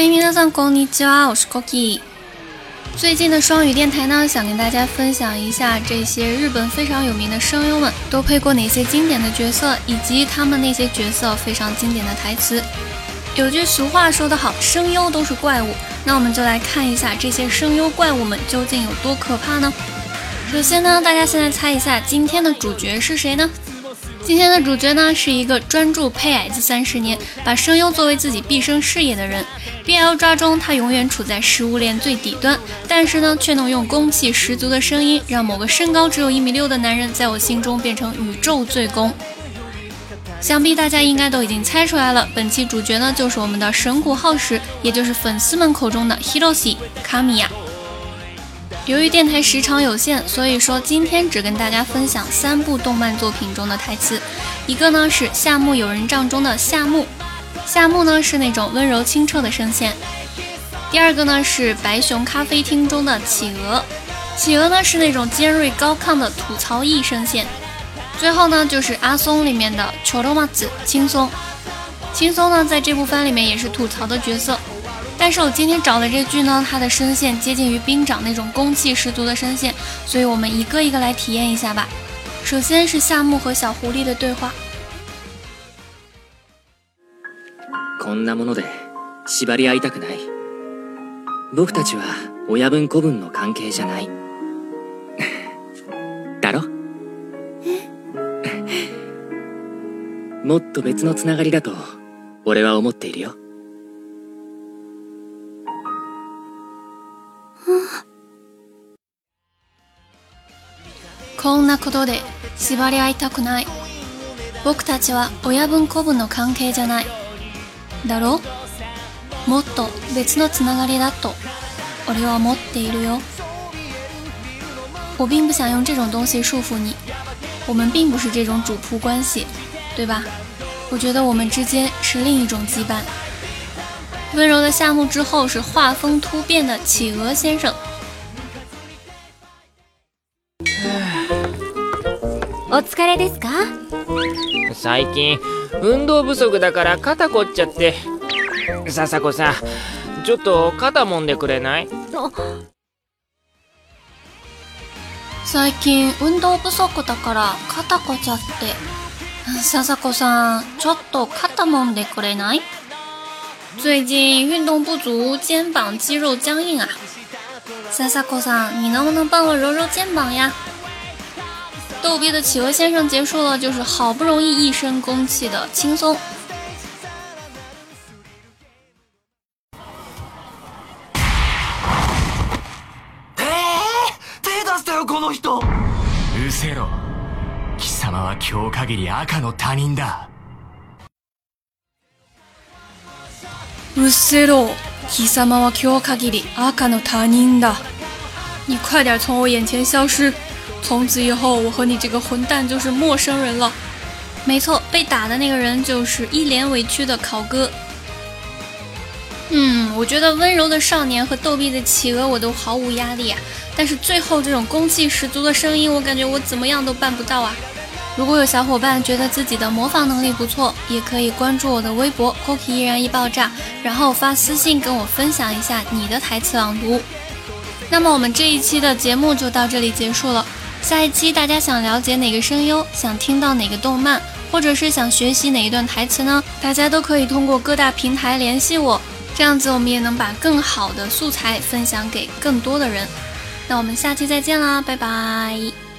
欢迎来到ん光ち家，我是 Cookie。最近的双语电台呢，想跟大家分享一下这些日本非常有名的声优们都配过哪些经典的角色，以及他们那些角色非常经典的台词。有句俗话说得好，声优都是怪物。那我们就来看一下这些声优怪物们究竟有多可怕呢？首先呢，大家现在猜一下今天的主角是谁呢？今天的主角呢，是一个专注配矮子三十年，把声优作为自己毕生事业的人。BL 抓中他永远处在食物链最底端，但是呢，却能用攻气十足的声音，让某个身高只有一米六的男人，在我心中变成宇宙最攻。想必大家应该都已经猜出来了，本期主角呢，就是我们的神谷浩史，也就是粉丝们口中的 Hiroshi k a m y a 由于电台时长有限，所以说今天只跟大家分享三部动漫作品中的台词。一个呢是《夏目友人帐》中的夏目，夏目呢是那种温柔清澈的声线；第二个呢是《白熊咖啡厅》中的企鹅，企鹅呢是那种尖锐高亢的吐槽役声线；最后呢就是《阿松》里面的 c h Churromax 轻松，轻松呢在这部番里面也是吐槽的角色。但是我今天找的这句呢，它的声线接近于兵长那种攻气十足的声线，所以我们一个一个来体验一下吧。首先是夏目和小狐狸的对话。こんなもので縛り合いたくない。僕たちは親分子分の関係じゃない。だろ？もっと別のつながりだと、俺は思っているよ。こんなことで縛り合いたくない僕たちは親分子分の関係じゃないだろもっと別のつながりだと俺は思っているよ我并不想用这种东西束缚你，我们并不是这种主仆关系，对吧？我觉得我们之间是另一种羁绊。温柔的夏目之后是画风突变的企鹅先生，お疲れですか最近運動不足だから肩こっちゃって笹子さんちょっと肩もんでくれない最近運動不足だから肩こちゃって笹子さんちょっと肩もんでくれない最近運動不足，肩膀肌肉僵硬啊！笹子さん，你能不能帮我揉揉肩膀呀？逗逼的企鹅先生结束了，就是好不容易一身公气的轻松。り赤の他人だ。うせろ。貴様はり赤の他人だ。你快点从我眼前消失。从此以后，我和你这个混蛋就是陌生人了。没错，被打的那个人就是一脸委屈的考哥。嗯，我觉得温柔的少年和逗比的企鹅我都毫无压力，啊，但是最后这种攻气十足的声音，我感觉我怎么样都办不到啊。如果有小伙伴觉得自己的模仿能力不错，也可以关注我的微博 “cookie 依然易爆炸”，然后发私信跟我分享一下你的台词朗读。那么我们这一期的节目就到这里结束了。下一期大家想了解哪个声优，想听到哪个动漫，或者是想学习哪一段台词呢？大家都可以通过各大平台联系我，这样子我们也能把更好的素材分享给更多的人。那我们下期再见啦，拜拜。